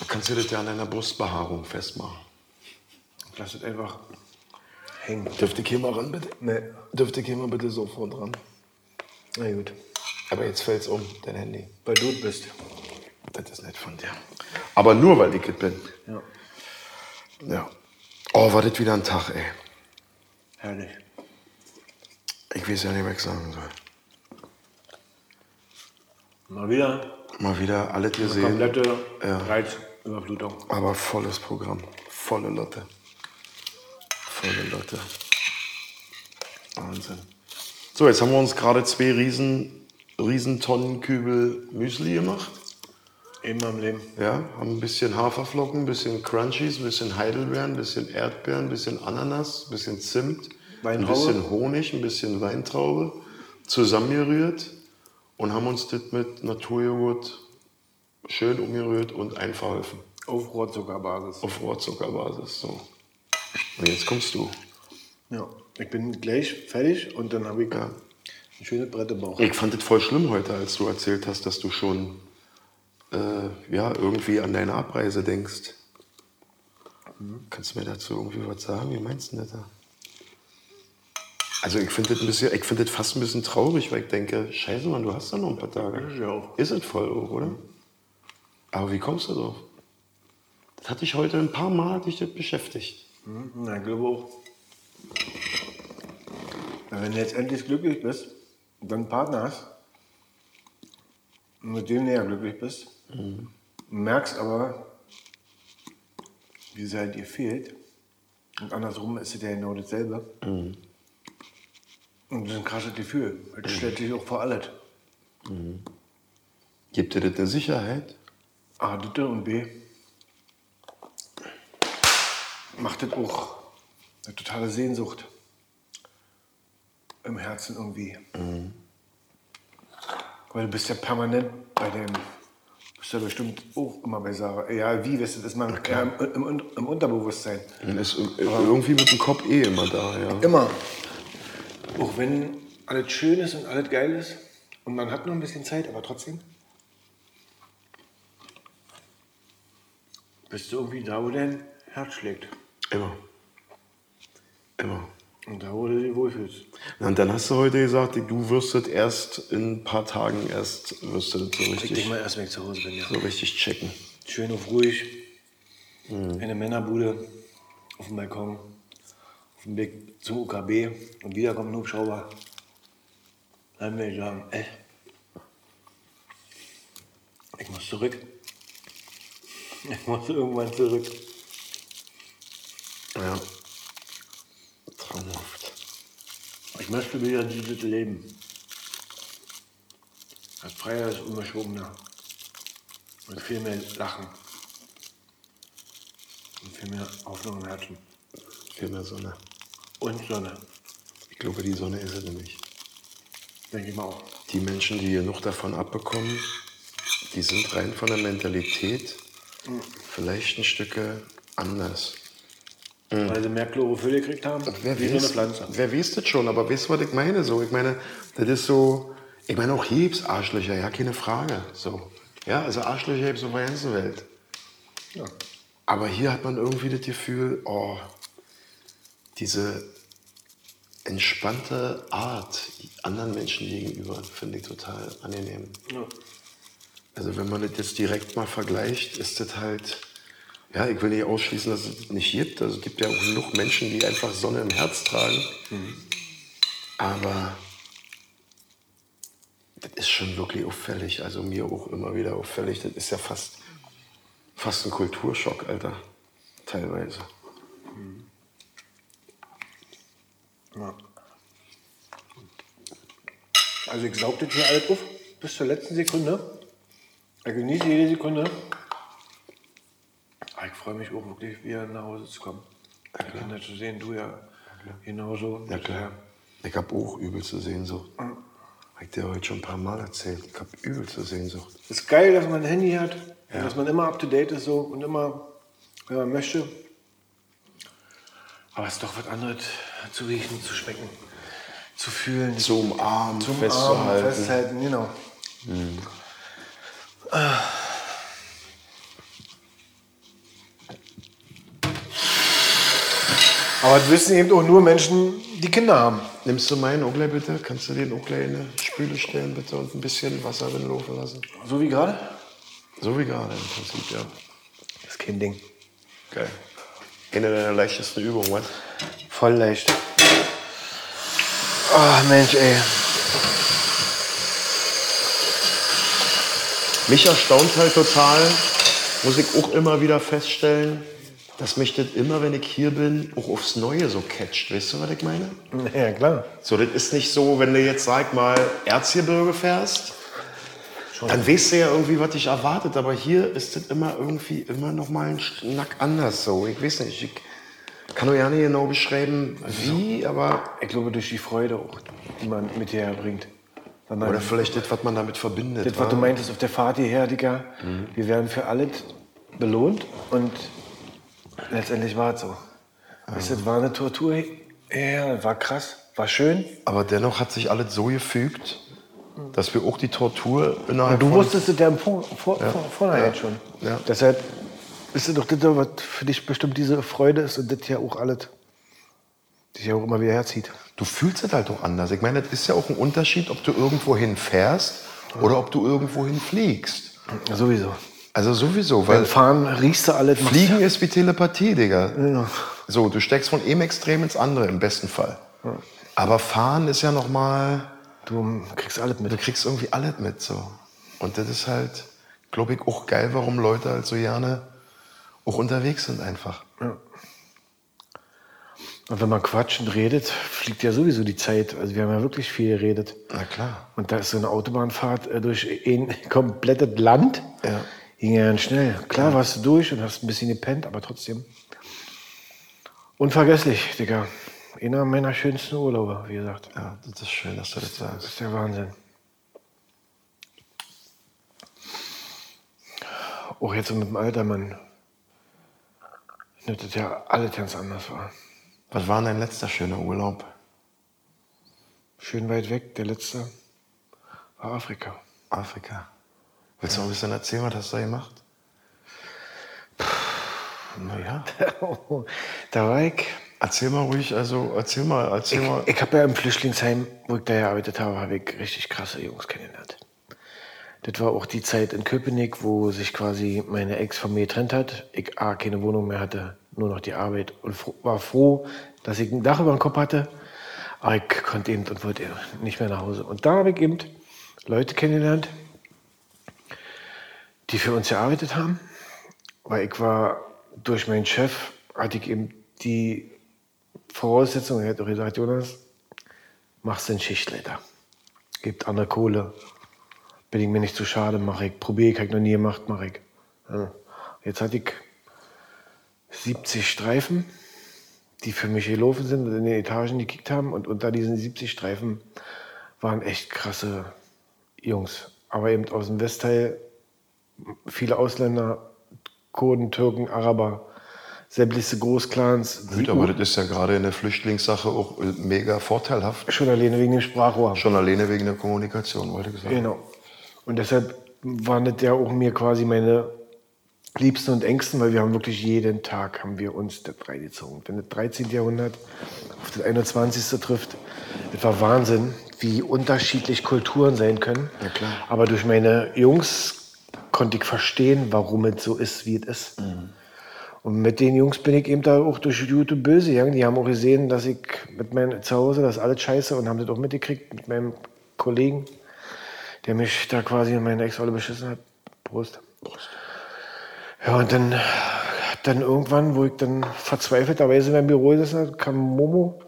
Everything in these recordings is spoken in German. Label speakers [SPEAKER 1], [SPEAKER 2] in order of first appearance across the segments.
[SPEAKER 1] Da kannst du das ja an deiner Brustbehaarung festmachen.
[SPEAKER 2] Lass es einfach hängen.
[SPEAKER 1] Dürfte ich hier mal ran, bitte?
[SPEAKER 2] Nee.
[SPEAKER 1] Dürfte ich hier mal bitte sofort ran?
[SPEAKER 2] Na gut.
[SPEAKER 1] Aber jetzt fällt's um, dein Handy.
[SPEAKER 2] Weil du es bist.
[SPEAKER 1] Das ist nicht von dir. Aber nur, weil ich es bin.
[SPEAKER 2] Ja.
[SPEAKER 1] Ja. Oh, war das wieder ein Tag, ey.
[SPEAKER 2] Herrlich.
[SPEAKER 1] Ich weiß ja nicht, was ich sagen soll.
[SPEAKER 2] Mal wieder
[SPEAKER 1] Mal wieder alles gesehen.
[SPEAKER 2] komplette
[SPEAKER 1] Ja.
[SPEAKER 2] Reizüberflutung.
[SPEAKER 1] Aber volles Programm. Volle Lotte. Volle Lotte. Wahnsinn. So, jetzt haben wir uns gerade zwei riesen, riesen Tonnenkübel Müsli gemacht.
[SPEAKER 2] Immer im Leben.
[SPEAKER 1] Ja, haben ein bisschen Haferflocken, ein bisschen Crunchies, ein bisschen Heidelbeeren, ein bisschen Erdbeeren, ein bisschen Ananas, ein bisschen Zimt, ein bisschen Honig, ein bisschen Weintraube zusammengerührt und haben uns das mit Naturjoghurt schön umgerührt und einverholfen.
[SPEAKER 2] Auf Rohrzuckerbasis.
[SPEAKER 1] Auf Rohrzuckerbasis. So. Und jetzt kommst du.
[SPEAKER 2] Ja. Ich bin gleich fertig und dann habe ich
[SPEAKER 1] Ja.
[SPEAKER 2] ein schönes Brett im Bauch.
[SPEAKER 1] Ich fand es voll schlimm heute, als du erzählt hast, dass du schon äh, ja, irgendwie an deine Abreise denkst. Kannst du mir dazu irgendwie was sagen? Wie meinst du das da? Also ich finde das ein bisschen, ich finde das fast ein bisschen traurig, weil ich denke, scheiße Mann, du hast ja noch ein paar Tage.
[SPEAKER 2] Ist ja
[SPEAKER 1] es voll auch, oder? Aber wie kommst du drauf? Das hatte ich heute ein paar Mal dich das beschäftigt.
[SPEAKER 2] Hm, Na, ich glaube auch. Wenn du jetzt endlich glücklich bist und dann einen Partner hast mit dem näher glücklich bist, merkst aber, wie sehr dir fehlt. Und andersrum ist es ja genau dasselbe. Und das ist ein krasses Gefühl. Das stellt dich auch vor alles.
[SPEAKER 1] Gibt dir das eine Sicherheit?
[SPEAKER 2] A, das und B, macht das auch eine totale Sehnsucht im Herzen irgendwie. Weil du bist ja permanent bei dem, bist ja bestimmt auch immer bei Sarah. Ja, wie, weißt du, das ist man ja, im, im, im Unterbewusstsein.
[SPEAKER 1] Man ist irgendwie mit dem Kopf eh immer da, ja.
[SPEAKER 2] Immer. Auch wenn alles schön ist und alles geil ist und man hat nur ein bisschen Zeit, aber trotzdem. Bist du irgendwie da, wo dein Herz schlägt.
[SPEAKER 1] Immer. Immer.
[SPEAKER 2] Und da, wo du dich wohlfühlst.
[SPEAKER 1] Und dann hast du heute gesagt, du wirst das erst in ein paar Tagen erst wirst du das so
[SPEAKER 2] Ich denke
[SPEAKER 1] richtig,
[SPEAKER 2] mal erst, wenn ich zu Hause bin, ja.
[SPEAKER 1] so richtig checken.
[SPEAKER 2] Schön auf ruhig. In der Männerbude. Auf dem Balkon. Auf dem Weg zum UKB. Und wieder kommt ein Hubschrauber. Dann will ich sagen, ey. Ich muss zurück. Ich muss irgendwann zurück.
[SPEAKER 1] Ja. Traumhaft.
[SPEAKER 2] Ich möchte wieder dieses Leben. Das Freier ist unbeschwungener. Und viel mehr Lachen. Und viel mehr Hoffnung im Herzen.
[SPEAKER 1] Viel mehr Sonne.
[SPEAKER 2] Und Sonne,
[SPEAKER 1] Ich glaube, die Sonne ist es nämlich.
[SPEAKER 2] denke ich mal auch.
[SPEAKER 1] Die Menschen, die genug davon abbekommen, die sind rein von der Mentalität vielleicht ein Stück anders.
[SPEAKER 2] Weil sie mehr Chlorophyll gekriegt haben,
[SPEAKER 1] Wer
[SPEAKER 2] wie so eine
[SPEAKER 1] weiß,
[SPEAKER 2] Pflanze.
[SPEAKER 1] wer weiß das schon, aber weißt du, was ich meine? So, ich meine, das ist so, ich meine auch hier gibt's Arschlöcher, ja, keine Frage. So. Ja, also Arschlöcher gibt es auf der ganzen Welt.
[SPEAKER 2] Ja.
[SPEAKER 1] Aber hier hat man irgendwie das Gefühl, oh, diese entspannte Art anderen Menschen gegenüber finde ich total angenehm.
[SPEAKER 2] Ja.
[SPEAKER 1] Also wenn man das jetzt direkt mal vergleicht, ist das halt, ja, ich will nicht ausschließen, dass es nicht gibt. Also es gibt ja auch genug Menschen, die einfach Sonne im Herz tragen. Aber das ist schon wirklich auffällig. Also mir auch immer wieder auffällig. Das ist ja fast, fast ein Kulturschock, Alter. Teilweise.
[SPEAKER 2] Ja. Also ich saug das hier alles auf bis zur letzten Sekunde. Ich genieße jede Sekunde. Aber ich freue mich auch wirklich, wieder nach Hause zu kommen. Die Kinder zu sehen, du ja genauso.
[SPEAKER 1] Ja klar. Ich habe auch übelste Sehnsucht. Hab ich dir heute schon ein paar Mal erzählt. Ich habe übelste Sehnsucht.
[SPEAKER 2] Es ist geil, dass man ein Handy hat, und dass man immer up to date ist so und immer, wenn man möchte. Aber es ist doch was anderes zu riechen, zu schmecken, zu fühlen.
[SPEAKER 1] Zu umarmen,
[SPEAKER 2] zum
[SPEAKER 1] festzuhalten.
[SPEAKER 2] Armen, festhalten, genau. Mhm. Aber das wissen eben auch nur Menschen, die Kinder haben.
[SPEAKER 1] Nimmst du meinen Oglei bitte? Kannst du den Oglei in eine Spüle stellen bitte und ein bisschen Wasser drin laufen lassen?
[SPEAKER 2] So wie gerade?
[SPEAKER 1] So wie gerade im Prinzip, ja.
[SPEAKER 2] Das ist kein Ding.
[SPEAKER 1] Geil. Eine deiner leichtesten Übungen, was?
[SPEAKER 2] Voll leicht. Oh Mensch, ey.
[SPEAKER 1] Mich erstaunt halt total, muss ich auch immer wieder feststellen, dass mich das immer, wenn ich hier bin, auch aufs Neue so catcht. Weißt du, was ich meine?
[SPEAKER 2] Ja, klar.
[SPEAKER 1] So, das ist nicht so, wenn du jetzt, sag mal, Erzgebirge fährst, dann weißt du ja irgendwie, was dich erwartet. Aber hier ist das immer irgendwie immer noch mal ein Schnack anders so. Ich weiß nicht, ich kann nur ja nicht genau beschreiben, wie, aber...
[SPEAKER 2] Ich glaube, durch die Freude auch, die man mit hierher bringt. Man-
[SPEAKER 1] Oder vielleicht das, was man damit verbindet.
[SPEAKER 2] Das, was
[SPEAKER 1] wa?
[SPEAKER 2] du meintest auf der Fahrt hierher, Digga, wir werden für alles belohnt und letztendlich war es so. Weißt du, das war eine Tortur, ja, war krass, war schön.
[SPEAKER 1] Aber dennoch hat sich alles so gefügt, dass wir auch die Tortur innerhalb
[SPEAKER 2] Und du wusstest es ja im vor, vor, vor, vornherein
[SPEAKER 1] Ja.
[SPEAKER 2] schon.
[SPEAKER 1] Ja.
[SPEAKER 2] Deshalb ist doch das, was für dich bestimmt diese Freude ist und das ja auch alles dich ja auch immer wieder herzieht.
[SPEAKER 1] Du fühlst es halt auch anders. Ich meine, das ist ja auch ein Unterschied, ob du irgendwo hinfährst oder ob du irgendwo hin fliegst.
[SPEAKER 2] Ja, sowieso.
[SPEAKER 1] Also sowieso,
[SPEAKER 2] Beim
[SPEAKER 1] weil
[SPEAKER 2] Fahren riechst du alles.
[SPEAKER 1] Fliegen ist wie Telepathie, Digga.
[SPEAKER 2] Ja.
[SPEAKER 1] So, du steckst von einem Extrem ins andere im besten Fall. Aber Fahren ist ja noch mal,
[SPEAKER 2] Du kriegst alles mit.
[SPEAKER 1] du kriegst irgendwie alles mit so. Und das ist halt, glaube ich, auch geil, warum Leute halt so gerne auch unterwegs sind einfach.
[SPEAKER 2] Und wenn man quatscht und redet, fliegt ja sowieso die Zeit. Also wir haben ja wirklich viel geredet.
[SPEAKER 1] Na klar.
[SPEAKER 2] Und da ist so eine Autobahnfahrt äh, durch ein komplettes Land.
[SPEAKER 1] Ja.
[SPEAKER 2] Ging ja ganz schnell. Klar warst du durch und hast ein bisschen gepennt, aber trotzdem. Unvergesslich, Digga. Einer meiner schönsten Urlaube, wie gesagt.
[SPEAKER 1] Ja, das ist schön, dass du das
[SPEAKER 2] Das
[SPEAKER 1] sagst.
[SPEAKER 2] ist der Wahnsinn. Auch jetzt so mit dem Alter, man nimmt das ja alles ganz anders wahr.
[SPEAKER 1] Was war denn dein letzter schöner Urlaub?
[SPEAKER 2] Schön weit weg, der letzte war Afrika.
[SPEAKER 1] Afrika. Willst du noch ein bisschen erzählen, was hast du da gemacht? Naja.
[SPEAKER 2] da war ich.
[SPEAKER 1] Erzähl mal ruhig, also erzähl mal, erzähl mal.
[SPEAKER 2] Ich, ich habe ja im Flüchtlingsheim, wo ich da gearbeitet habe, habe ich richtig krasse Jungs kennengelernt. Das war auch die Zeit in Köpenick, wo sich quasi meine Ex von mir getrennt hat. Ich A, keine Wohnung mehr hatte, nur noch die Arbeit und war froh, dass ich ein Dach über dem Kopf hatte. Aber ich konnte eben und wollte nicht mehr nach Hause. Und da habe ich eben Leute kennengelernt, die für uns gearbeitet haben. Weil ich war durch meinen Chef, hatte ich eben die Voraussetzung, er hat auch gesagt, Jonas, machst den Schichtleiter. Gibt andere Kohle. Bin ich mir nicht zu schade, mache ich. Probiere ich, habe ich noch nie gemacht, mache ich. Ja. Jetzt hatte ich 70 Streifen, die für mich gelaufen sind und in den Etagen gekickt haben. Und unter diesen 70 Streifen waren echt krasse Jungs. Aber eben aus dem Westteil viele Ausländer, Kurden, Türken, Araber, sämtliche Großclans.
[SPEAKER 1] Gut, aber das ist ja gerade in der Flüchtlingssache auch mega vorteilhaft.
[SPEAKER 2] Schon alleine wegen dem Sprachrohr.
[SPEAKER 1] Schon alleine wegen der Kommunikation, wollte ich sagen.
[SPEAKER 2] Genau. Und deshalb waren das ja auch mir quasi meine Liebsten und Ängsten, weil wir haben wirklich jeden Tag haben wir uns das reingezogen. Wenn das 13. Jahrhundert auf das 21. trifft, das war Wahnsinn, wie unterschiedlich Kulturen sein können.
[SPEAKER 1] Ja, klar.
[SPEAKER 2] Aber durch meine Jungs konnte ich verstehen, warum es so ist, wie es ist. Und mit den Jungs bin ich eben da auch durch und Böse gegangen. Die haben auch gesehen, dass ich mit meinem Zuhause, das ist alles scheiße und haben das auch mitgekriegt mit meinem Kollegen, der mich da quasi in meine Ex-Rolle beschissen hat. Prost. Ja, und dann, dann irgendwann, wo ich dann verzweifelterweise in meinem Büro gesessen habe, kam Momo,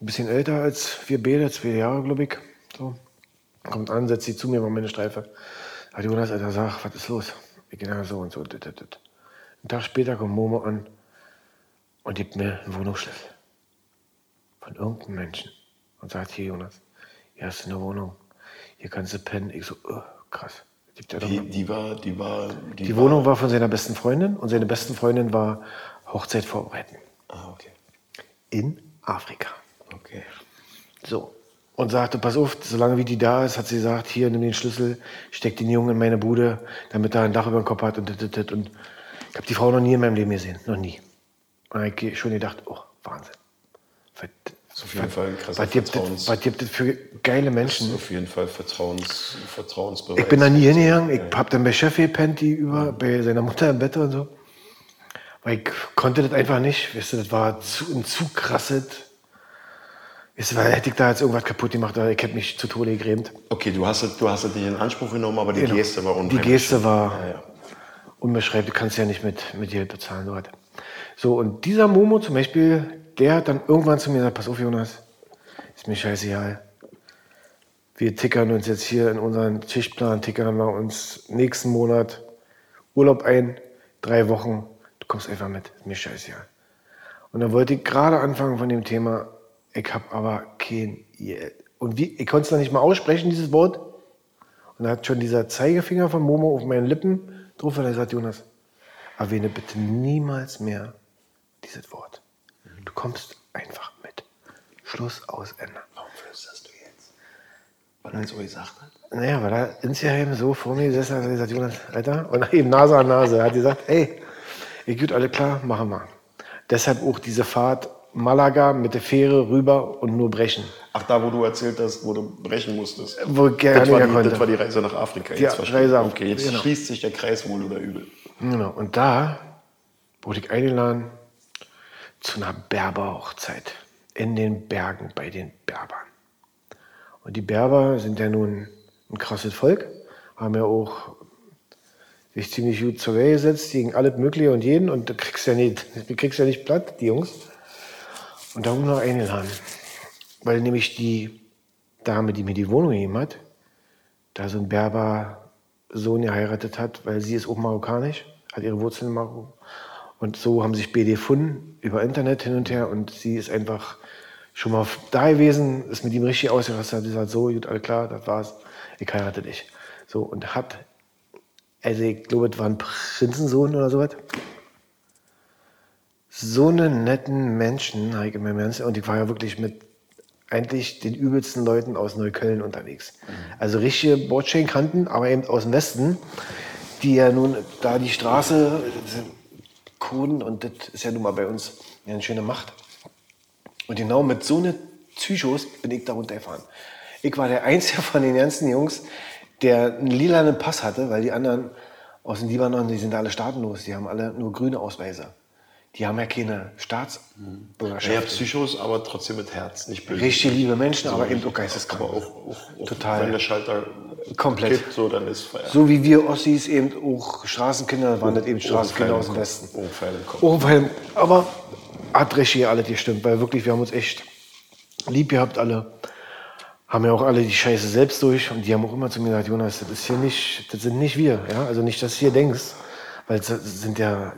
[SPEAKER 2] ein bisschen älter als wir beide, zwei Jahre, glaube ich. So. Kommt an, setzt sich zu mir, war meine Streife. Hat Jonas, Alter, sag, was ist los? Ich gehe so und so. dit, dit, dit. Einen Tag später kommt Momo an und gibt mir einen Wohnungsschlüssel. Von irgendeinem Menschen. Und sagt, hier, Jonas, hier hast du eine Wohnung. Hier kannst du pennen. Ich so, oh, krass. Doch
[SPEAKER 1] Die, die war, die war, die,
[SPEAKER 2] die Wohnung war von seiner besten Freundin und seine besten Freundin war Hochzeit vorbereiten.
[SPEAKER 1] Ah, okay.
[SPEAKER 2] In Afrika.
[SPEAKER 1] Okay.
[SPEAKER 2] So. Und sagte, pass auf, solange wie die da ist, hat sie gesagt, hier, nimm den Schlüssel, steck den Jungen in meine Bude, damit er ein Dach über dem Kopf hat und dit, dit. Und ich habe die Frau noch nie in meinem Leben gesehen. Noch nie. Und ich schon gedacht, oh, Wahnsinn.
[SPEAKER 1] Auf jeden Fall ein krasser
[SPEAKER 2] was gibt,
[SPEAKER 1] Vertrauens-
[SPEAKER 2] das, was gibt das für geile
[SPEAKER 1] Das
[SPEAKER 2] Menschen?
[SPEAKER 1] ist auf jeden Fall Vertrauens, Vertrauensbereich.
[SPEAKER 2] Ich bin da nie hingegangen. Ich hab dann bei Chef gepennt, die über, bei seiner Mutter im Bett und so. Weil ich konnte das einfach nicht. Weißt du, das war zu, ein zu krasses. Weißt du, weil hätte ich da jetzt irgendwas kaputt gemacht, oder ich hätte mich zu Tode gegrämt.
[SPEAKER 1] Okay, du hast, es, du hast es nicht in Anspruch genommen, aber die
[SPEAKER 2] Genau.
[SPEAKER 1] Geste war
[SPEAKER 2] Die
[SPEAKER 1] unheimlich.
[SPEAKER 2] Geste war
[SPEAKER 1] Ja, ja.
[SPEAKER 2] unbeschreiblich. Du kannst ja nicht mit, mit Geld bezahlen. So, was. so, und dieser Momo zum Beispiel, der hat dann irgendwann zu mir gesagt, pass auf Jonas, ist mir scheißegal. Wir tickern uns jetzt hier in unseren Schichtplan, tickern wir uns nächsten Monat Urlaub ein, drei Wochen, du kommst einfach mit, ist mir scheißegal. Und dann wollte ich gerade anfangen von dem Thema, ich habe aber kein Geld. Und wie, ich konnte es noch nicht mal aussprechen, dieses Wort. Und da hat schon dieser Zeigefinger von Momo auf meinen Lippen drauf und er sagt, Jonas, erwähne bitte niemals mehr dieses Wort. Du kommst einfach mit. Schluss aus Ende.
[SPEAKER 1] Warum flüsterst du jetzt? Weil er so gesagt hat?
[SPEAKER 2] Naja, weil er insgeheim so vor mir gesessen hat und gesagt, Jonas, Alter, und eben Nase an Nase. Er hat gesagt, ey, ihr gut alle klar, machen wir. Deshalb auch diese Fahrt Malaga mit der Fähre rüber und nur brechen.
[SPEAKER 1] Ach, da, wo du erzählt hast, wo du brechen musstest.
[SPEAKER 2] Wo
[SPEAKER 1] das, war die,
[SPEAKER 2] konnte.
[SPEAKER 1] das war die Reise nach Afrika.
[SPEAKER 2] Ja,
[SPEAKER 1] Jetzt.
[SPEAKER 2] Reise
[SPEAKER 1] Okay, jetzt
[SPEAKER 2] genau.
[SPEAKER 1] schließt sich der Kreis wohl oder übel.
[SPEAKER 2] Genau. Und da wurde ich eingeladen zu einer Berberhochzeit in den Bergen bei den Berbern. Und die Berber sind ja nun ein krasses Volk, haben ja auch sich ziemlich gut zur Wehr gesetzt gegen alles Mögliche und jeden und du kriegst ja nicht, du kriegst ja nicht platt, die Jungs. Und da haben wir noch eingeladen. Weil nämlich die Dame, die mir die Wohnung gegeben hat, da so ein Berber Sohn geheiratet hat, weil sie ist auch marokkanisch, hat ihre Wurzeln in Marokko. Und so haben sich BD gefunden, über Internet hin und her. Und sie ist einfach schon mal da gewesen, ist mit ihm richtig ausgerastet, hat gesagt, so, gut, alles klar, das war's, ich heirate dich. So, und hat, also ich glaube, es war ein Prinzensohn oder sowas. So einen netten Menschen, meinem ganzen, und ich war ja wirklich mit eigentlich den übelsten Leuten aus Neukölln unterwegs. Also richtige Bordsteinkanten, aber eben aus dem Westen, die ja nun da die Straße Coden und das ist ja nun mal bei uns eine schöne Macht. Und genau mit so einer Psychos bin ich da runtergefahren. Ich war der Einzige von den ganzen Jungs, der einen lilanen Pass hatte, weil die anderen aus dem Libanon, die sind alle staatenlos, die haben alle nur grüne Ausweise. Die haben ja keine Staatsbürgerschaft.
[SPEAKER 1] Ja, Psychos, aber trotzdem mit Herz, nicht böse.
[SPEAKER 2] Richtig liebe Menschen, aber eben auch geisteskrank.
[SPEAKER 1] Aber auch, auch, auch
[SPEAKER 2] Total.
[SPEAKER 1] wenn der Schalter
[SPEAKER 2] Komplett.
[SPEAKER 1] kippt, so, dann ist Feierabend.
[SPEAKER 2] So wie wir Ossis eben auch Straßenkinder waren, das eben Straßenkinder aus dem Westen.
[SPEAKER 1] Oh, Pfeil im Kopf.
[SPEAKER 2] Oh, aber hat richtig alles gestimmt, weil wirklich, wir haben uns echt lieb gehabt alle. Haben ja auch alle die Scheiße selbst durch und die haben auch immer zu mir gesagt, Jonas, das ist hier nicht, das sind nicht wir, ja, also nicht, dass du hier denkst, weil es sind ja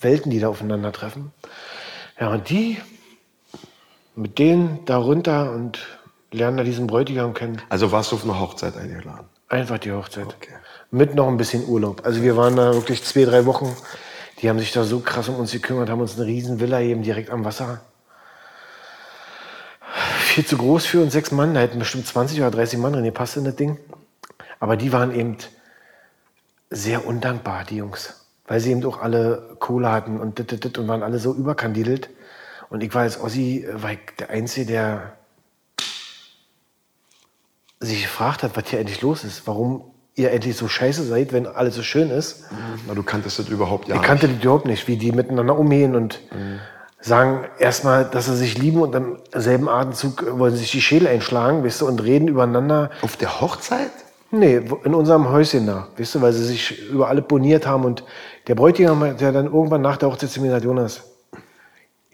[SPEAKER 2] Welten, die da aufeinandertreffen. Ja, und die mit denen da runter und lernen da diesen Bräutigam kennen.
[SPEAKER 1] Also warst du auf eine Hochzeit eingeladen?
[SPEAKER 2] Einfach die Hochzeit.
[SPEAKER 1] Okay.
[SPEAKER 2] Mit noch ein bisschen Urlaub. Also wir waren da wirklich zwei, drei Wochen. Die haben sich da so krass um uns gekümmert, haben uns eine riesen Villa eben direkt am Wasser. Viel zu groß für uns sechs Mann. Da hätten bestimmt 20 oder 30 Mann drin gepasst in das Ding. Aber die waren eben sehr undankbar, die Jungs. Weil sie eben auch alle Kohle hatten und dit, dit, dit und waren alle so überkandidelt. Und ich war als Ossi äh, war ich der Einzige, der sich gefragt hat, was hier eigentlich los ist. Warum ihr endlich so scheiße seid, wenn alles so schön ist.
[SPEAKER 1] Na, du kanntest das überhaupt ja
[SPEAKER 2] Ich kannte die überhaupt nicht, wie die miteinander umgehen und sagen erstmal, dass sie sich lieben und im selben Atemzug wollen sie sich die Schädel einschlagen, weißt du, und reden übereinander.
[SPEAKER 1] Auf der Hochzeit?
[SPEAKER 2] Nee, in unserem Häuschen da, weißt du, weil sie sich über alle boniert haben und der Bräutigam hat ja dann irgendwann nach der Hochzeit zu mir gesagt, Jonas,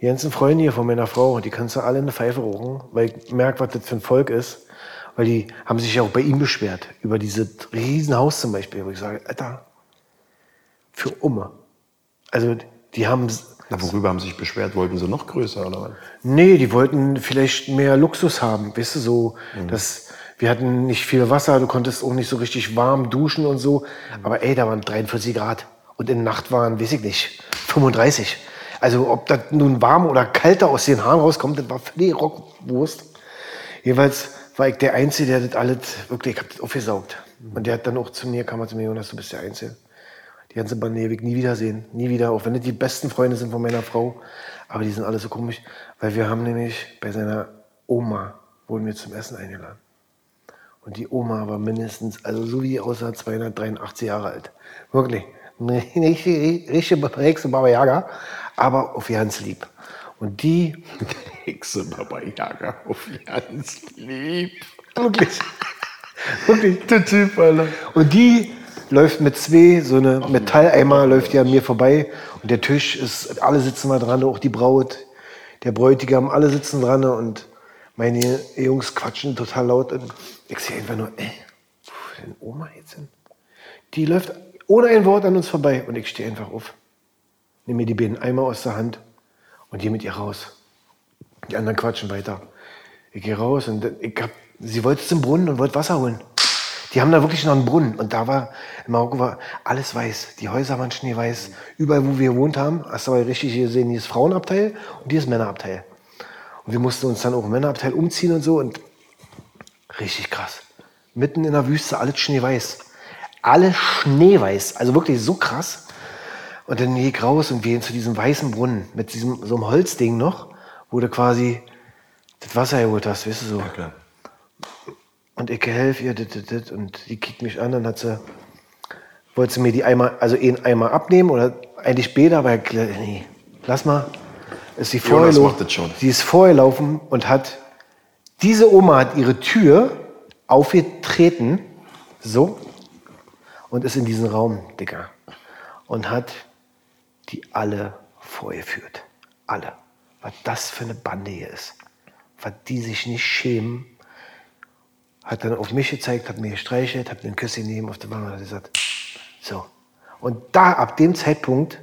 [SPEAKER 2] die ganzen Freunde hier von meiner Frau, die kannst du alle in eine Pfeife rauchen, weil ich merke, was das für ein Volk ist. Weil die haben sich ja auch bei ihm beschwert, über dieses Riesenhaus zum Beispiel, wo ich sage, Alter, für Umme. Also die haben,
[SPEAKER 1] Na, worüber haben sie sich beschwert? Wollten sie noch größer oder was?
[SPEAKER 2] nee, die wollten vielleicht mehr Luxus haben, weißt du, so, dass wir hatten nicht viel Wasser, du konntest auch nicht so richtig warm duschen und so, aber ey, da waren 43 Grad und in der Nacht waren, weiß ich nicht, 35. Also ob das nun warm oder kalter aus den Haaren rauskommt, das war völlig Rockwurst. Jeweils war ich der Einzige, der das alles, wirklich, ich hab das aufgesaugt. Und der hat dann auch zu mir, kam er zu mir, Jonas, du bist der Einzige. Die ganze Bande will ich nie wiedersehen, nie wieder, auch wenn das die besten Freunde sind von meiner Frau. Aber die sind alle so komisch, weil wir haben nämlich bei seiner Oma, wurden wir zum Essen eingeladen. Und die Oma war mindestens, also so wie die aussah, 283 Jahre alt. Wirklich. Eine richtige, richtige Baba Yaga, aber auf ganz lieb. Und die,
[SPEAKER 1] Hexe Baba Yaga auf ganz lieb.
[SPEAKER 2] wirklich, wirklich,
[SPEAKER 1] Der Typ, Alter.
[SPEAKER 2] Und die läuft mit zwei, so eine Metalleimer läuft ja an mir vorbei. Und der Tisch ist, alle sitzen da dran, auch die Braut, der Bräutigam, alle sitzen dran. Und meine Jungs quatschen total laut. Und ich sehe einfach nur, ey, wo ist denn Oma jetzt hin? Die läuft ohne ein Wort an uns vorbei. Und ich stehe einfach auf. Nehme mir die beiden Eimer aus der Hand und gehe mit ihr raus. Die anderen quatschen weiter. Ich gehe raus und ich hab, sie wollte zum Brunnen und wollte Wasser holen. Die haben da wirklich noch einen Brunnen. Und da war, in Marokko war alles weiß. Die Häuser waren schneeweiß. Überall, wo wir gewohnt haben, hast du aber richtig gesehen, hier ist Frauenabteil und hier ist Männerabteil. Und wir mussten uns dann auch im Männerabteil umziehen und so. Und richtig krass. Mitten in der Wüste, alles schneeweiß. Alles schneeweiß. Also wirklich so krass. Und dann gehe ich raus und wir gehen zu diesem weißen Brunnen mit diesem so einem Holzding noch, wo du quasi das Wasser geholt hast, weißt du so.
[SPEAKER 1] klar.
[SPEAKER 2] Und ich helfe ihr, dit, dit, dit, und die kickt mich an, dann hat sie, wollte sie mir die einmal, also einen Eimer abnehmen oder eigentlich später, aber nee, lass mal. Ist sie vorher. Sie ist vorher laufen und hat, diese Oma hat ihre Tür aufgetreten, so, und ist in diesen Raum, Digga, und hat die alle vorgeführt. Alle. Was das für eine Bande hier ist. Was die sich nicht schämen, hat dann auf mich gezeigt, hat mir gestreichelt, hat mir einen Küsschen gegeben auf der Wange und hat gesagt, so. Und da, ab dem Zeitpunkt,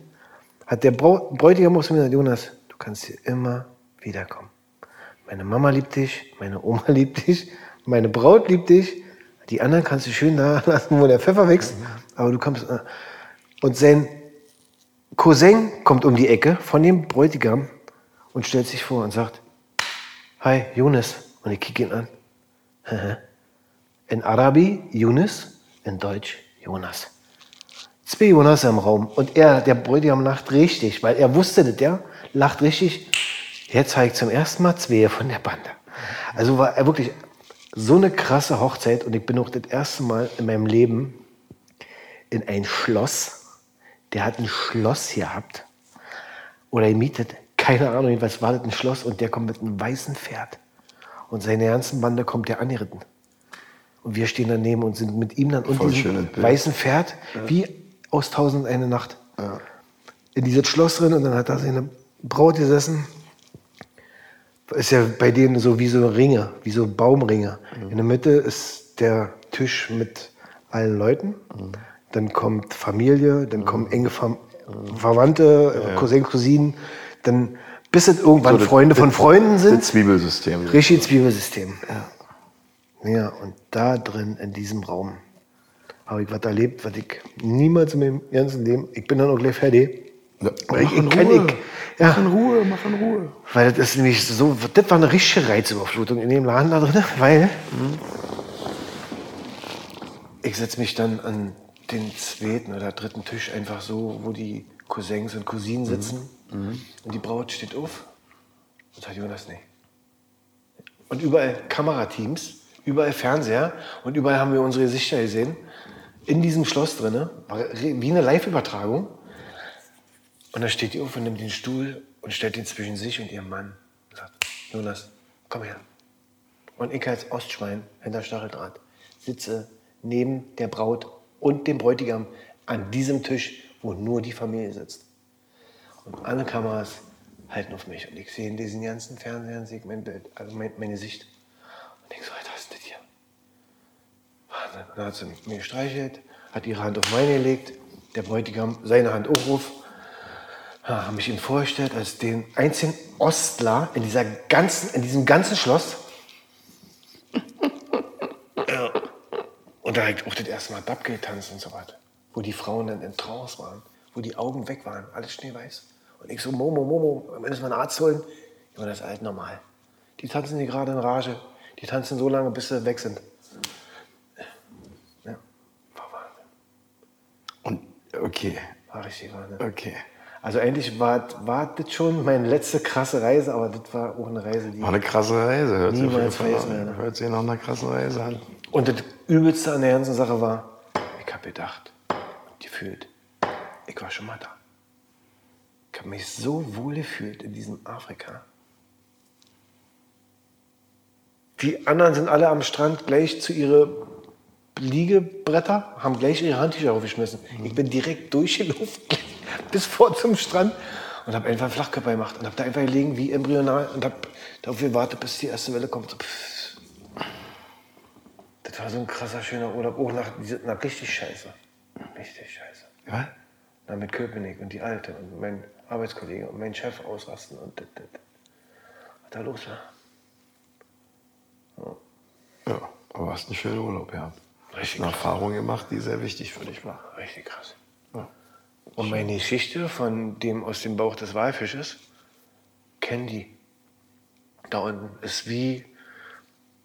[SPEAKER 2] hat der Brau Bräutigam aus mir gesagt, Jonas, du kannst hier immer wiederkommen. Meine Mama liebt dich, meine Oma liebt dich, meine Braut liebt dich. Die anderen kannst du schön da lassen, wo der Pfeffer wächst. Aber du kommst. äh, Und sein Cousin kommt um die Ecke von dem Bräutigam und stellt sich vor und sagt, Hi, Jonas. Und ich kicke ihn an. In Arabi Yunus, in Deutsch Jonas. Zwei Jonas im Raum. Und er, der Bräutigam, lacht richtig, weil er wusste das, der lacht richtig. Jetzt zeigt zum ersten Mal zwei von der Bande. Also war er wirklich so eine krasse Hochzeit und ich bin auch das erste Mal in meinem Leben in ein Schloss. Der hat ein Schloss gehabt oder gemietet. Keine Ahnung, jedenfalls war das ein Schloss und der kommt mit einem weißen Pferd. Und seine ganzen Bande kommt der angeritten. Und wir stehen daneben und sind mit ihm dann und
[SPEAKER 1] Voll
[SPEAKER 2] diesem
[SPEAKER 1] schönes Bild.
[SPEAKER 2] weißen Pferd wie aus Tausend und eine Nacht in dieses Schloss drin und dann hat da seine Braut gesessen. Ist ja bei denen so wie so Ringe, wie so Baumringe. In der Mitte ist der Tisch mit allen Leuten. Dann kommt Familie, dann kommen enge Ver Verwandte, Cousin, Cousinen. Dann bis es irgendwann
[SPEAKER 1] das-
[SPEAKER 2] Freunde von
[SPEAKER 1] das-
[SPEAKER 2] Freunden
[SPEAKER 1] Das
[SPEAKER 2] sind.
[SPEAKER 1] Zwiebelsystem.
[SPEAKER 2] Richtig Zwiebelsystem. Ja. ja, und da drin, in diesem Raum, habe ich was erlebt, was ich niemals in meinem ganzen Leben, ich bin dann auch gleich fertig.
[SPEAKER 1] Ja,
[SPEAKER 2] Weil
[SPEAKER 1] mach
[SPEAKER 2] ich,
[SPEAKER 1] in Ruhe.
[SPEAKER 2] ich, ja,
[SPEAKER 1] Mach in Ruhe, mach in Ruhe.
[SPEAKER 2] weil das ist nämlich so, das war eine richtige Reizüberflutung in dem Laden da drin, weil ich setze mich dann an den zweiten oder dritten Tisch einfach so, wo die Cousins und Cousinen sitzen und die Braut steht auf und sagt Jonas, nee. Und überall Kamerateams, überall Fernseher und überall haben wir unsere Gesichter gesehen. In diesem Schloss drin, war wie eine Live-Übertragung. Und dann steht die auf und nimmt den Stuhl und stellt ihn zwischen sich und ihrem Mann. Und sagt, Jonas, komm her. Und ich als Ostschwein hinter Stacheldraht sitze neben der Braut und dem Bräutigam an diesem Tisch, wo nur die Familie sitzt. Und alle Kameras halten auf mich. Und ich sehe in diesen ganzen Fernsehern sehe ich mein Bild, also mein, mein Gesicht. Und ich so, Alter, was ist das hier? Und dann hat sie mir gestreichelt, hat ihre Hand auf meine gelegt, der Bräutigam seine Hand auch auf. Ja, habe mich ihm vorgestellt als den einzigen Ostler in, dieser ganzen, in diesem ganzen Schloss. Und da habe ich auch das erste Mal Dab getanzt und so was. Wo die Frauen dann in Trance waren, wo die Augen weg waren, alles schneeweiß. Und ich so, Momo, Momo, am Ende ist mal einen Arzt holen. Ja, das ist alt normal. Die tanzen hier gerade in Rage. Die tanzen so lange, bis sie weg sind. Ja, war Wahnsinn.
[SPEAKER 1] Und okay,
[SPEAKER 2] War richtig Wahnsinn.
[SPEAKER 1] okay.
[SPEAKER 2] Also eigentlich war, war das schon meine letzte krasse Reise, aber das war auch eine Reise, die...
[SPEAKER 1] War eine krasse Reise. Hört sich,
[SPEAKER 2] Niemals
[SPEAKER 1] Fall
[SPEAKER 2] vergessen
[SPEAKER 1] an. Hört sich nach einer krassen Reise an.
[SPEAKER 2] Und das Übelste an der ganzen Sache war, ich habe gedacht, gefühlt, ich war schon mal da. Ich habe mich so wohl gefühlt in diesem Afrika. Die anderen sind alle am Strand gleich zu ihre Liegebretter, haben gleich ihre Handtücher aufgeschmissen. Ich bin direkt durchgelaufen bis vor zum Strand und habe einfach einen Flachkörper gemacht und habe da einfach gelegen wie embryonal und habe darauf gewartet, bis die erste Welle kommt. So. Das war so ein krasser, schöner Urlaub. Auch nach, nach richtig scheiße. Richtig scheiße.
[SPEAKER 1] Was?
[SPEAKER 2] Na, mit Köpenick und die Alte und mein Arbeitskollege und mein Chef ausrasten und das, das. Was da los war.
[SPEAKER 1] Ja, aber hast einen schönen Urlaub gehabt.
[SPEAKER 2] Richtig
[SPEAKER 1] Eine
[SPEAKER 2] krass.
[SPEAKER 1] Erfahrung gemacht, die sehr wichtig für dich war.
[SPEAKER 2] Richtig krass. Und meine Geschichte von dem aus dem Bauch des Walfisches kennen die. Da unten ist wie,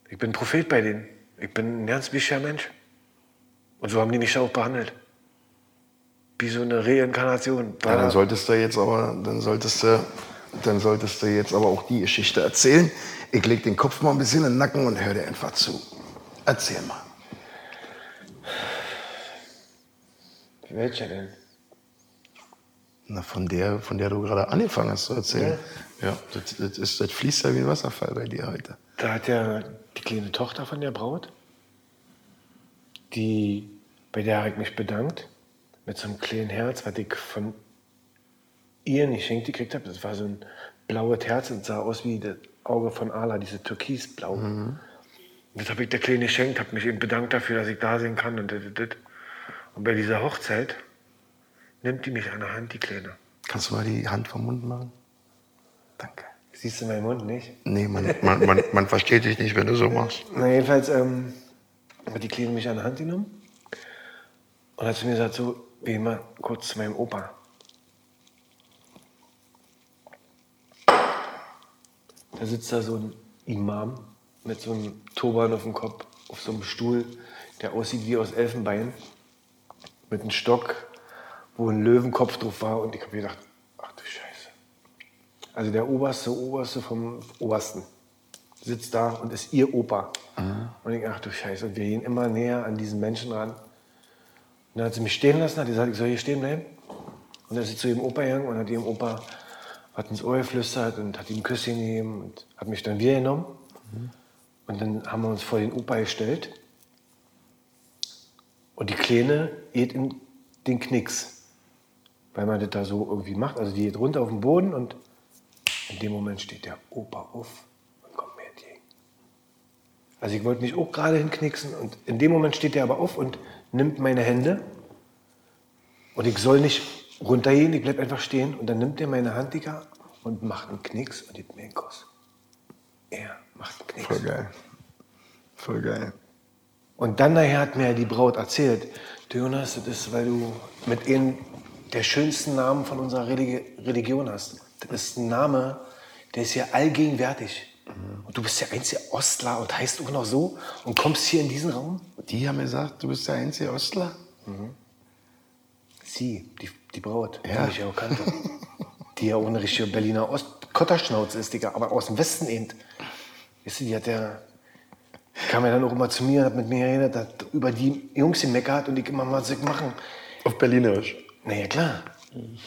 [SPEAKER 2] ich bin Prophet bei denen. Ich bin ein ganz wichtiger Mensch. Und so haben die mich auch behandelt. Wie so eine Reinkarnation.
[SPEAKER 1] Ja, dann solltest du jetzt aber, dann solltest du, dann solltest du jetzt aber auch die Geschichte erzählen. Ich leg den Kopf mal ein bisschen in den Nacken und hör dir einfach zu. Erzähl mal.
[SPEAKER 2] Welcher denn?
[SPEAKER 1] Na, von der, von der du gerade angefangen hast zu erzählen. Ja, das, das, ist, das fließt ja wie ein Wasserfall bei dir heute.
[SPEAKER 2] Da hat ja die kleine Tochter von der Braut, die, bei der habe ich mich bedankt, mit so einem kleinen Herz, was ich von ihr nicht geschenkt gekriegt habe. Das war so ein blaues Herz und sah aus wie das Auge von Allah, diese türkisblau. Und das habe ich der Kleine geschenkt, habe mich eben bedankt dafür, dass ich da sein kann und das, das, das. Und bei dieser Hochzeit nimmt die mich an der Hand, die Kleine.
[SPEAKER 1] Kannst du mal die Hand vom Mund machen? Danke.
[SPEAKER 2] Siehst du meinen Mund nicht?
[SPEAKER 1] Nee, man, man, man, man versteht dich nicht, wenn du so machst.
[SPEAKER 2] Na, jedenfalls ähm, hat die Kleine mich an der Hand genommen und hat zu mir gesagt, so, geh mal kurz zu meinem Opa. Da sitzt da so ein Imam mit so einem Turban auf dem Kopf, auf so einem Stuhl, der aussieht wie aus Elfenbein, mit einem Stock, wo ein Löwenkopf drauf war. Und ich habe gedacht, ach du Scheiße. Also der oberste, oberste vom Obersten sitzt da und ist ihr Opa. Und ich ach du Scheiße. Und wir gehen immer näher an diesen Menschen ran. Und dann hat sie mich stehen lassen, hat gesagt, ich soll hier stehen bleiben. Und dann ist sie zu ihrem Opa gegangen und hat ihrem Opa hat ins Ohr geflüstert und hat ihm ein Küsschen gegeben und hat mich dann wieder genommen. Und dann haben wir uns vor den Opa gestellt. Und die Kleine geht in den Knicks. Weil man das da so irgendwie macht. Also die geht runter auf den Boden und in dem Moment steht der Opa auf und kommt mir entgegen. Also ich wollte mich auch gerade hinknicksen und in dem Moment steht der aber auf und nimmt meine Hände und ich soll nicht runtergehen, ich bleib einfach stehen und dann nimmt er meine Hand, Digga, und macht einen Knicks und gibt mir einen Kuss. Er macht einen Knicks.
[SPEAKER 1] Voll geil. Voll geil.
[SPEAKER 2] Und dann nachher hat mir die Braut erzählt, Jonas, das ist, weil du mit einem der schönsten Namen von unserer Religi Religion hast. Das ist ein Name, der ist ja allgegenwärtig. Und du bist der einzige Ostler und heißt auch noch so und kommst hier in diesen Raum?
[SPEAKER 1] Die haben gesagt, du bist der einzige Ostler?
[SPEAKER 2] Sie, die, die Braut,
[SPEAKER 1] Ja.
[SPEAKER 2] die mich ja auch kannte. die ja ohne richtige Berliner Ost Kotterschnauze ist, Digga, aber aus dem Westen eben. Weißt du, die hat ja, kam ja dann auch immer zu mir, hat mit mir geredet, hat über die Jungs gemeckert und ich immer mal so machen.
[SPEAKER 1] Auf Berlinerisch.
[SPEAKER 2] Na ja, klar.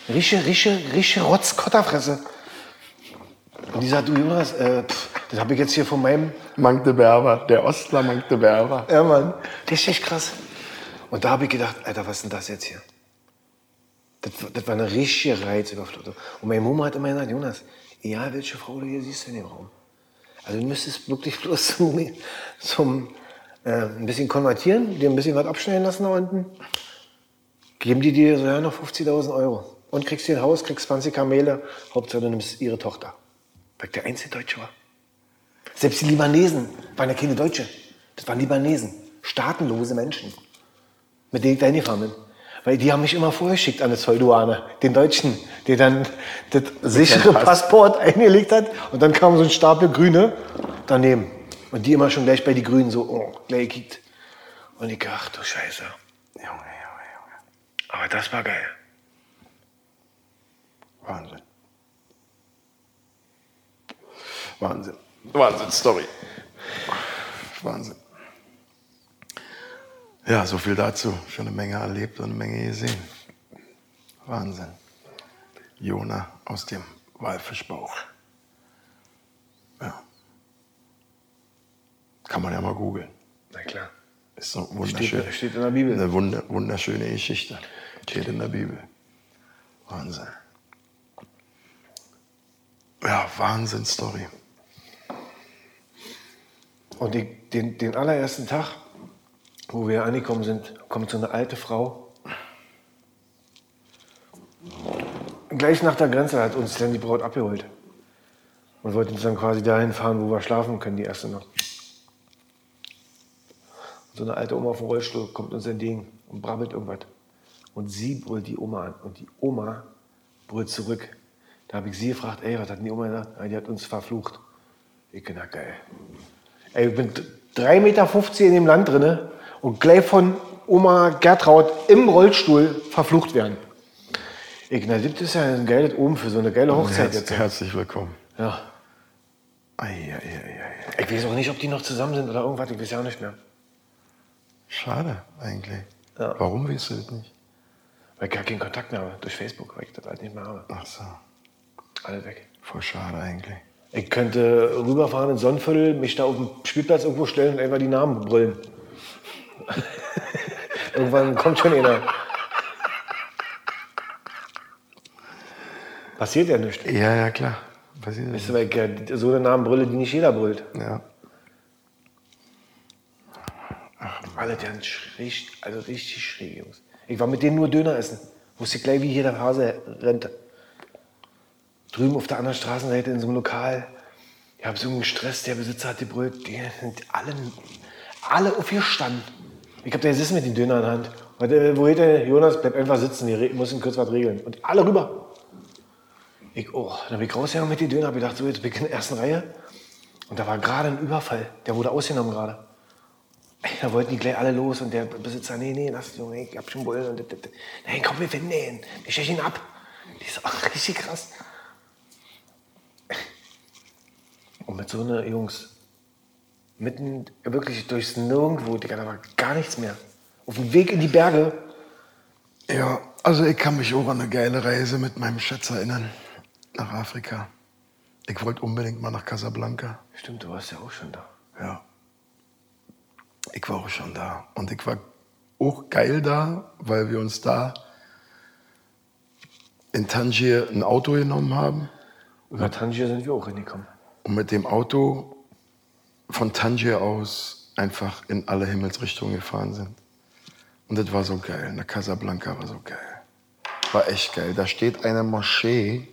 [SPEAKER 2] Rische, rische, rische Rotzkotterfresse. Und die sagt, du Jonas, äh, pff, das habe ich jetzt hier von meinem
[SPEAKER 1] Magdeberger, der Ostler Magdeberger.
[SPEAKER 2] Ja, Mann. Richtig krass. Und da habe ich gedacht, Alter, was ist denn das jetzt hier? Das, das war eine richtige Reizüberflutung. Und meine Mama hat immer gesagt, Jonas, egal welche Frau du hier siehst in dem Raum. Also du müsstest wirklich bloß zum, zum äh, ein bisschen konvertieren, dir ein bisschen was abschneiden lassen da unten. Geben die dir so ja noch 50.000 Euro. Und kriegst hier ein Haus, kriegst 20 Kamele. Hauptsache du nimmst ihre Tochter. Weil ich der einzige Deutsche war. Selbst die Libanesen waren ja keine Deutsche. Das waren Libanesen. Staatenlose Menschen. Mit denen ich da hingefahren bin. Weil die haben mich immer vorgeschickt an eine Zollduane. Den Deutschen, der dann das sichere
[SPEAKER 1] Pass.
[SPEAKER 2] Passport eingelegt hat. Und dann kam so ein Stapel Grüne daneben. Und die immer schon gleich bei die Grünen so, oh, gleich gekickt. Und ich, ach du Scheiße.
[SPEAKER 1] Junge.
[SPEAKER 2] Aber das war geil.
[SPEAKER 1] Wahnsinn. Wahnsinn. Wahnsinn, Story. Wahnsinn. Ja, so viel dazu. Schon eine Menge erlebt und eine Menge gesehen. Wahnsinn. Jona aus dem Walfischbauch. Ja. Kann man ja mal googeln.
[SPEAKER 2] Na klar.
[SPEAKER 1] Ist so
[SPEAKER 2] Steht,
[SPEAKER 1] wunderschön.
[SPEAKER 2] steht in der Bibel.
[SPEAKER 1] Eine wunder, wunderschöne Geschichte. Steht in der Bibel. Wahnsinn. Ja, Wahnsinn-Story.
[SPEAKER 2] Und die, den, den allerersten Tag, wo wir angekommen sind, kommt so eine alte Frau. Gleich nach der Grenze hat uns dann die Braut abgeholt. Und wollte uns dann quasi dahin fahren, wo wir schlafen können, die erste Nacht. So eine alte Oma auf dem Rollstuhl kommt uns entgegen und brabbelt irgendwas. Und sie brüllt die Oma an. Und die Oma brüllt zurück. Da habe ich sie gefragt, ey, was hat die Oma gesagt? Die hat uns verflucht. Ich na geil. Ey, ich bin 3,50 Meter in dem Land drinne und gleich von Oma Gertraud im Rollstuhl verflucht werden. Ich, na, das ist ja ein geiles Oben für so eine geile Hochzeit
[SPEAKER 1] Herz,
[SPEAKER 2] jetzt.
[SPEAKER 1] herzlich willkommen.
[SPEAKER 2] Ja.
[SPEAKER 1] Ei, ei, ei, ei.
[SPEAKER 2] Ich weiß auch nicht, ob die noch zusammen sind oder irgendwas, ich weiß ja auch nicht mehr.
[SPEAKER 1] Schade eigentlich.
[SPEAKER 2] Ja.
[SPEAKER 1] Warum weißt du das nicht?
[SPEAKER 2] Weil ich gar keinen Kontakt mehr habe durch Facebook, weil ich das halt nicht mehr habe.
[SPEAKER 1] Ach so,
[SPEAKER 2] Alle weg.
[SPEAKER 1] voll schade eigentlich.
[SPEAKER 2] Ich könnte rüberfahren ins Sonnenviertel, mich da auf dem Spielplatz irgendwo stellen und einfach die Namen brüllen. Irgendwann kommt schon einer. Passiert ja nichts.
[SPEAKER 1] Ja, ja, klar. Passiert
[SPEAKER 2] Weißt du, weil ich so eine Namen brülle, die nicht jeder brüllt.
[SPEAKER 1] Ja.
[SPEAKER 2] Alle ganz schräg, also richtig schräg, Jungs. Ich war mit denen nur Döner essen. Wusste gleich, wie hier der Hase rennt. Drüben auf der anderen Straßenseite in so einem Lokal. Ich habe so einen Stress, der Besitzer hat gebrüllt. Die sind alle, alle aufgestanden. Ich habe da gesessen mit den Döner in der Hand. Und, äh, wo geht der Jonas? Bleib einfach sitzen, wir müssen kurz was regeln. Und alle rüber. Ich, oh, dann bin ich rausgegangen mit den Döner, hab gedacht, so, jetzt bin ich in der ersten Reihe. Und da war gerade ein Überfall. Der wurde ausgenommen gerade. Da wollten die gleich alle los und der Besitzer, nee, nee, lass Junge, ich hab schon Bullen. Und das. Nein, komm, wir finden den. Wir stechen ihn ab. Die ist auch richtig krass. Und mit so einer Jungs, mitten wirklich durchs Nirgendwo, Digga, da war gar nichts mehr. Auf dem Weg in die Berge.
[SPEAKER 1] Ja, also ich kann mich auch an eine geile Reise mit meinem Schatz erinnern. Nach Afrika. Ich wollte unbedingt mal nach Casablanca.
[SPEAKER 2] Stimmt, du warst ja auch schon da.
[SPEAKER 1] Ja. Ich war auch schon da. Und ich war auch geil da, weil wir uns da in Tangier ein Auto genommen haben.
[SPEAKER 2] Über Tangier sind wir auch hingekommen.
[SPEAKER 1] Und mit dem Auto von Tangier aus einfach in alle Himmelsrichtungen gefahren sind. Und das war so geil. Na, Casablanca war so geil. War echt geil. Da steht eine Moschee,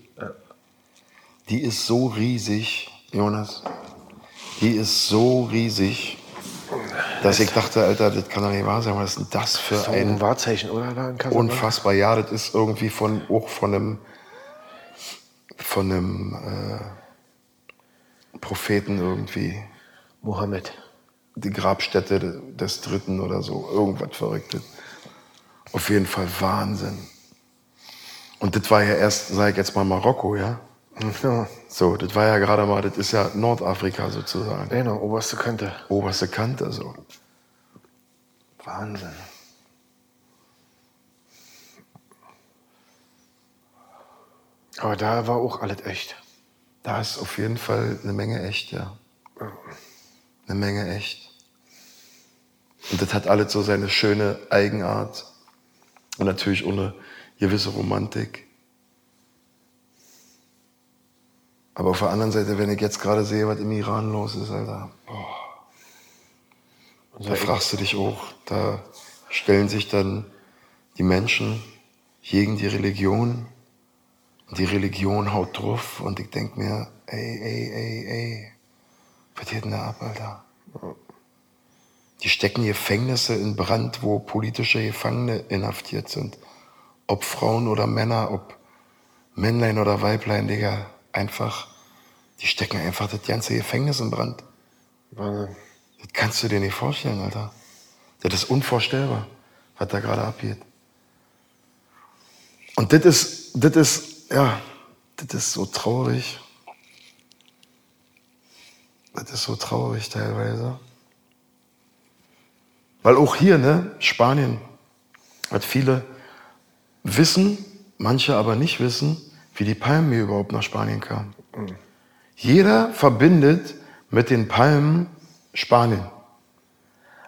[SPEAKER 1] die ist so riesig, Jonas. Die ist so riesig, dass ich dachte, Alter, das kann doch nicht wahr sein. Was ist denn das für
[SPEAKER 2] So
[SPEAKER 1] ein
[SPEAKER 2] ein Wahrzeichen, oder? Da in?
[SPEAKER 1] Unfassbar, ja, das ist irgendwie von, auch von einem, von einem äh, Propheten irgendwie,
[SPEAKER 2] Mohammed.
[SPEAKER 1] die Grabstätte des Dritten oder so, irgendwas Verrücktes. Auf jeden Fall Wahnsinn. Und das war ja erst, sag ich jetzt mal, Marokko, ja?
[SPEAKER 2] Ja,
[SPEAKER 1] So, das war ja gerade mal, das ist ja Nordafrika sozusagen.
[SPEAKER 2] genau, oberste Kante.
[SPEAKER 1] Oberste Kante, so. Wahnsinn.
[SPEAKER 2] Aber da war auch alles echt.
[SPEAKER 1] Da ist auf jeden Fall eine Menge echt, ja. Eine Menge echt. Und das hat alles so seine schöne Eigenart. Und natürlich ohne gewisse Romantik. Aber auf der anderen Seite, wenn ich jetzt gerade sehe, was im Iran los ist, Alter, boah, da fragst du dich auch, da stellen sich dann die Menschen gegen die Religion und die Religion haut drauf und ich denk mir, ey, ey, ey, ey, was geht denn da ab, Alter? Die stecken Gefängnisse in Brand, wo politische Gefangene inhaftiert sind. Ob Frauen oder Männer, ob Männlein oder Weiblein, Digga, einfach, die stecken einfach das ganze Gefängnis in Brand. Das kannst du dir nicht vorstellen, Alter. Das ist unvorstellbar, was da gerade abgeht. Und das ist, das ist, ja, Das ist so traurig. Das ist so traurig teilweise. Weil auch hier, ne, Spanien, hat viele wissen, manche aber nicht wissen, wie die Palmen hier überhaupt nach Spanien kamen. Jeder verbindet mit den Palmen Spanien.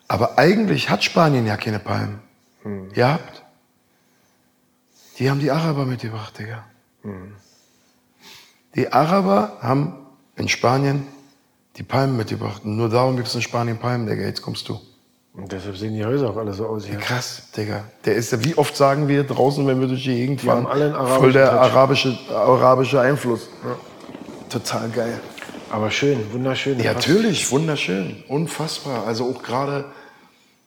[SPEAKER 1] Aber eigentlich hat Spanien ja keine Palmen. Ihr habt. Die haben die Araber mitgebracht, Digga. Die Araber haben in Spanien die Palmen mitgebracht. Und nur darum gibt es in Spanien Palmen, Digga. Jetzt kommst du.
[SPEAKER 2] Und deshalb sehen die Häuser auch alle so aus hier.
[SPEAKER 1] Krass, Digga. Der ist ja, wie oft sagen wir draußen, wenn wir durch die Gegend
[SPEAKER 2] Die
[SPEAKER 1] fahren, voll der
[SPEAKER 2] Touch.
[SPEAKER 1] arabische, arabische Einfluss. Total geil.
[SPEAKER 2] Aber schön, wunderschön.
[SPEAKER 1] Ja, natürlich, wunderschön, unfassbar. Also auch gerade,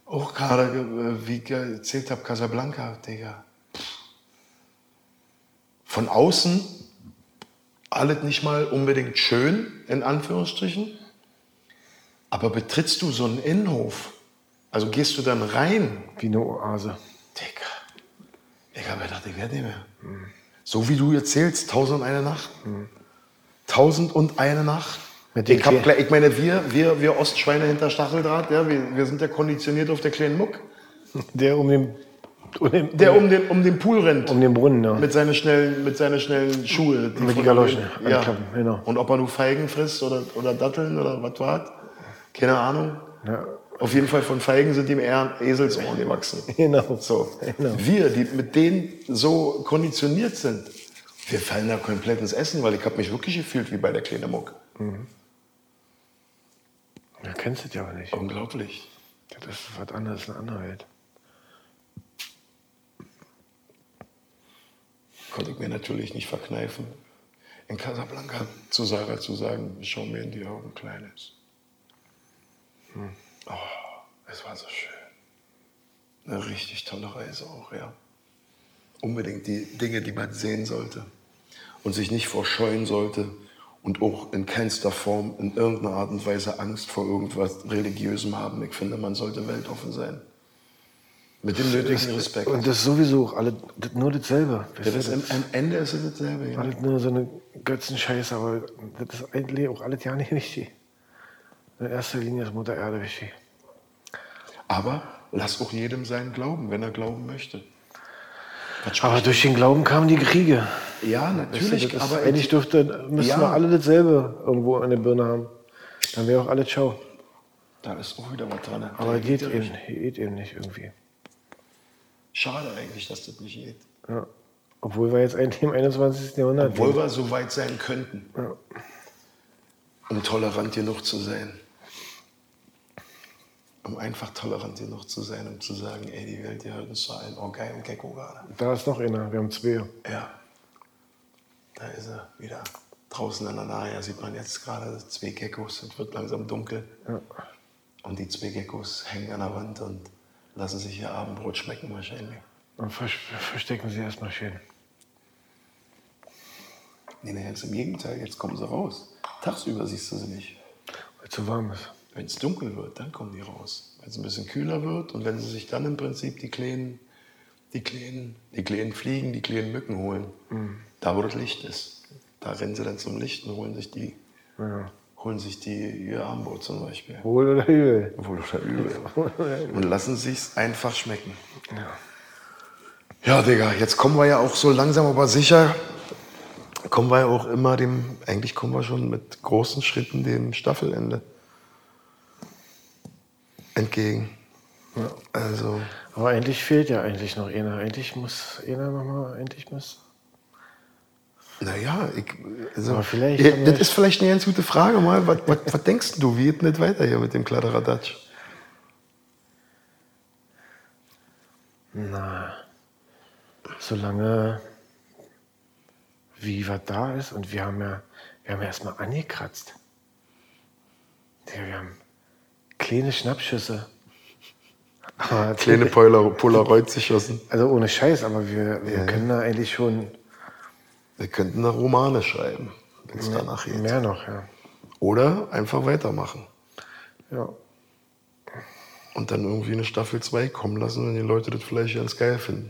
[SPEAKER 1] auch gerade, äh, wie ich erzählt habe, Casablanca, Digga. Von außen alles nicht mal unbedingt schön, in Anführungsstrichen. Aber betrittst du so einen Innenhof, also gehst du dann rein,
[SPEAKER 2] Wie eine Oase.
[SPEAKER 1] Digga. Ich habe gedacht, ich werde nicht mehr. So wie du erzählst, tausend und eine Nacht. Tausend und eine Nacht.
[SPEAKER 2] Mit den
[SPEAKER 1] Ich, hab, ich meine, wir, wir, wir Ostschweine hinter Stacheldraht, ja, wir, wir sind ja konditioniert auf der kleinen Muck,
[SPEAKER 2] Der um den, um den,
[SPEAKER 1] der um den, um den Pool rennt.
[SPEAKER 2] um den Brunnen, ja.
[SPEAKER 1] Mit seinen schnellen, mit seinen schnellen Schuhe.
[SPEAKER 2] Mit die
[SPEAKER 1] von-
[SPEAKER 2] Galoschen
[SPEAKER 1] Ja.
[SPEAKER 2] genau.
[SPEAKER 1] Und ob er nur Feigen frisst oder, oder Datteln oder was war Keine Ahnung.
[SPEAKER 2] Ja.
[SPEAKER 1] Auf jeden Fall von Feigen sind ihm eher Eselsohren gewachsen.
[SPEAKER 2] Genau.
[SPEAKER 1] So.
[SPEAKER 2] Genau.
[SPEAKER 1] Wir, die mit denen so konditioniert sind, wir fallen da komplett ins Essen, weil ich habe mich wirklich gefühlt wie bei der kleinen Muck.
[SPEAKER 2] Ja, kennst du ja auch nicht.
[SPEAKER 1] Unglaublich.
[SPEAKER 2] Das ist was anderes, eine andere Welt.
[SPEAKER 1] Konnte ich mir natürlich nicht verkneifen, in Casablanca zu Sarah zu sagen, schau mir in die Augen, Kleines. Oh, es war so schön. Eine richtig tolle Reise auch, ja. Unbedingt die Dinge, die man sehen sollte und sich nicht vorscheuen sollte und auch in keinster Form in irgendeiner Art und Weise Angst vor irgendwas Religiösem haben. Ich finde, man sollte weltoffen sein. Mit dem nötigen Respekt.
[SPEAKER 2] Und das ist sowieso auch alle, das, nur dasselbe.
[SPEAKER 1] Ja, das am, am Ende ist es dasselbe. Ja.
[SPEAKER 2] Alles nur so eine Götzenscheiße, aber das ist eigentlich auch alles ja nicht wichtig. In erster Linie ist Mutter Erde wichtig.
[SPEAKER 1] Aber lass auch jedem seinen Glauben, wenn er glauben möchte.
[SPEAKER 2] Aber durch den Glauben kamen die Kriege.
[SPEAKER 1] ja, natürlich,
[SPEAKER 2] das ist,
[SPEAKER 1] aber
[SPEAKER 2] eigentlich dürfte, müssten
[SPEAKER 1] Ja.
[SPEAKER 2] wir alle dasselbe irgendwo in der Birne haben. Dann wäre auch alles ciao.
[SPEAKER 1] da ist auch wieder was dran.
[SPEAKER 2] Aber
[SPEAKER 1] Da
[SPEAKER 2] geht
[SPEAKER 1] ja
[SPEAKER 2] eben,
[SPEAKER 1] nicht.
[SPEAKER 2] geht eben nicht irgendwie.
[SPEAKER 1] Schade eigentlich, dass das nicht geht.
[SPEAKER 2] Ja. Obwohl wir jetzt eigentlich im 21. Jahrhundert
[SPEAKER 1] Obwohl wir so weit sein könnten,
[SPEAKER 2] Ja.
[SPEAKER 1] um tolerant genug zu sein. Um einfach tolerant genug zu sein, um zu sagen, ey, die Welt gehört uns zu allen. Oh, geil, und Gecko gerade.
[SPEAKER 2] Da ist noch einer, wir haben zwei.
[SPEAKER 1] Ja, da ist er wieder. Draußen an der Nahe sieht man jetzt gerade zwei Geckos. Es wird langsam dunkel.
[SPEAKER 2] Ja.
[SPEAKER 1] Und die zwei Geckos hängen an der Wand und lassen sich ihr Abendbrot schmecken wahrscheinlich.
[SPEAKER 2] Und vers- verstecken sie erstmal schön.
[SPEAKER 1] Nee, nee, ganz im Gegenteil, jetzt kommen sie raus. Tagsüber siehst du sie nicht.
[SPEAKER 2] Weil es zu warm ist.
[SPEAKER 1] Wenn es dunkel wird, dann kommen die raus. Wenn es ein bisschen kühler wird und wenn sie sich dann im Prinzip die kleinen, die kleinen, die kleinen Fliegen, die kleinen Mücken holen, da wo das Licht ist, da rennen sie dann zum Licht und holen sich die,
[SPEAKER 2] Ja.
[SPEAKER 1] holen sich die ihr Armbrot zum Beispiel.
[SPEAKER 2] Wohl oder übel.
[SPEAKER 1] Wohl oder übel. Und lassen sich's einfach schmecken. Ja, Digga, jetzt kommen wir ja auch so langsam, aber sicher, kommen wir ja auch immer dem, eigentlich kommen wir schon mit großen Schritten dem Staffelende entgegen. Also,
[SPEAKER 2] Aber eigentlich fehlt ja eigentlich noch einer. Eigentlich muss einer nochmal, eigentlich muss.
[SPEAKER 1] naja, ich, also,
[SPEAKER 2] Aber vielleicht
[SPEAKER 1] ja, das ist vielleicht eine ganz gute Frage mal. Was, was, was denkst du, wie geht das weiter hier mit dem Kladderadatsch?
[SPEAKER 2] Na, solange wie was da ist und wir haben ja, wir haben ja erstmal angekratzt. Ja, wir haben kleine Schnappschüsse. Aber
[SPEAKER 1] Kleine Polar Polaroids geschossen.
[SPEAKER 2] Also ohne Scheiß, aber wir, wir können da eigentlich schon
[SPEAKER 1] Wir könnten da Romane schreiben, wenn es danach geht.
[SPEAKER 2] mehr noch, ja.
[SPEAKER 1] Oder einfach weitermachen.
[SPEAKER 2] ja.
[SPEAKER 1] Und dann irgendwie eine Staffel 2 kommen lassen, wenn die Leute das vielleicht ganz geil finden.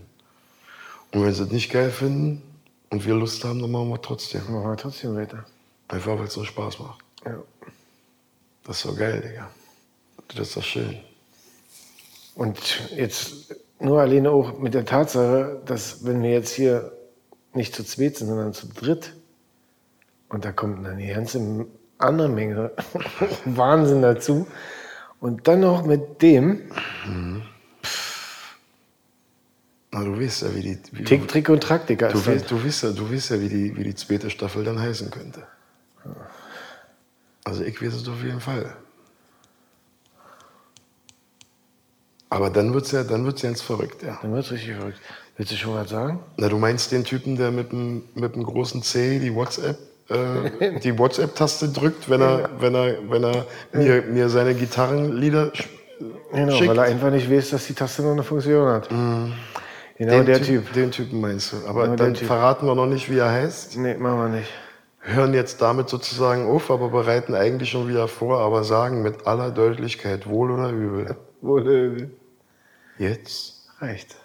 [SPEAKER 1] Und wenn sie es nicht geil finden, und wir Lust haben, dann machen wir trotzdem.
[SPEAKER 2] Machen wir trotzdem weiter.
[SPEAKER 1] Einfach, weil es so Spaß macht.
[SPEAKER 2] Ja.
[SPEAKER 1] Das ist so geil, Digga. Das ist doch schön.
[SPEAKER 2] Und jetzt nur alleine auch mit der Tatsache, dass wenn wir jetzt hier nicht zu zweit sind, sondern zu dritt, und da kommt dann die ganze andere Menge Wahnsinn dazu, und dann noch mit dem
[SPEAKER 1] Na, du weißt ja, wie die. Wie
[SPEAKER 2] Tick, Trick und Track, Digga.
[SPEAKER 1] du, weißt, du, weißt ja, du weißt ja, wie die, wie die zweite Staffel dann heißen könnte. Also ich weiß es auf jeden Fall. Aber dann wird es ja, dann wird's ganz verrückt, ja.
[SPEAKER 2] Dann wird's richtig verrückt. Willst du schon was sagen?
[SPEAKER 1] Na, du meinst den Typen, der mit dem, mit dem großen C die WhatsApp, äh, die WhatsApp-Taste drückt, wenn er, wenn er, wenn er mir, mir seine Gitarrenlieder
[SPEAKER 2] Genau,
[SPEAKER 1] schickt?
[SPEAKER 2] weil er einfach nicht weiß, dass die Taste noch eine Funktion hat. Genau
[SPEAKER 1] den
[SPEAKER 2] der Typ.
[SPEAKER 1] Den Typen meinst du. Aber
[SPEAKER 2] Genau
[SPEAKER 1] dann
[SPEAKER 2] Typ.
[SPEAKER 1] verraten wir noch nicht, wie er heißt.
[SPEAKER 2] Nee, machen wir nicht.
[SPEAKER 1] Hören jetzt damit sozusagen auf, aber bereiten eigentlich schon wieder vor, aber sagen mit aller Deutlichkeit, wohl oder übel.
[SPEAKER 2] Wohl,
[SPEAKER 1] Jetzt
[SPEAKER 2] reicht.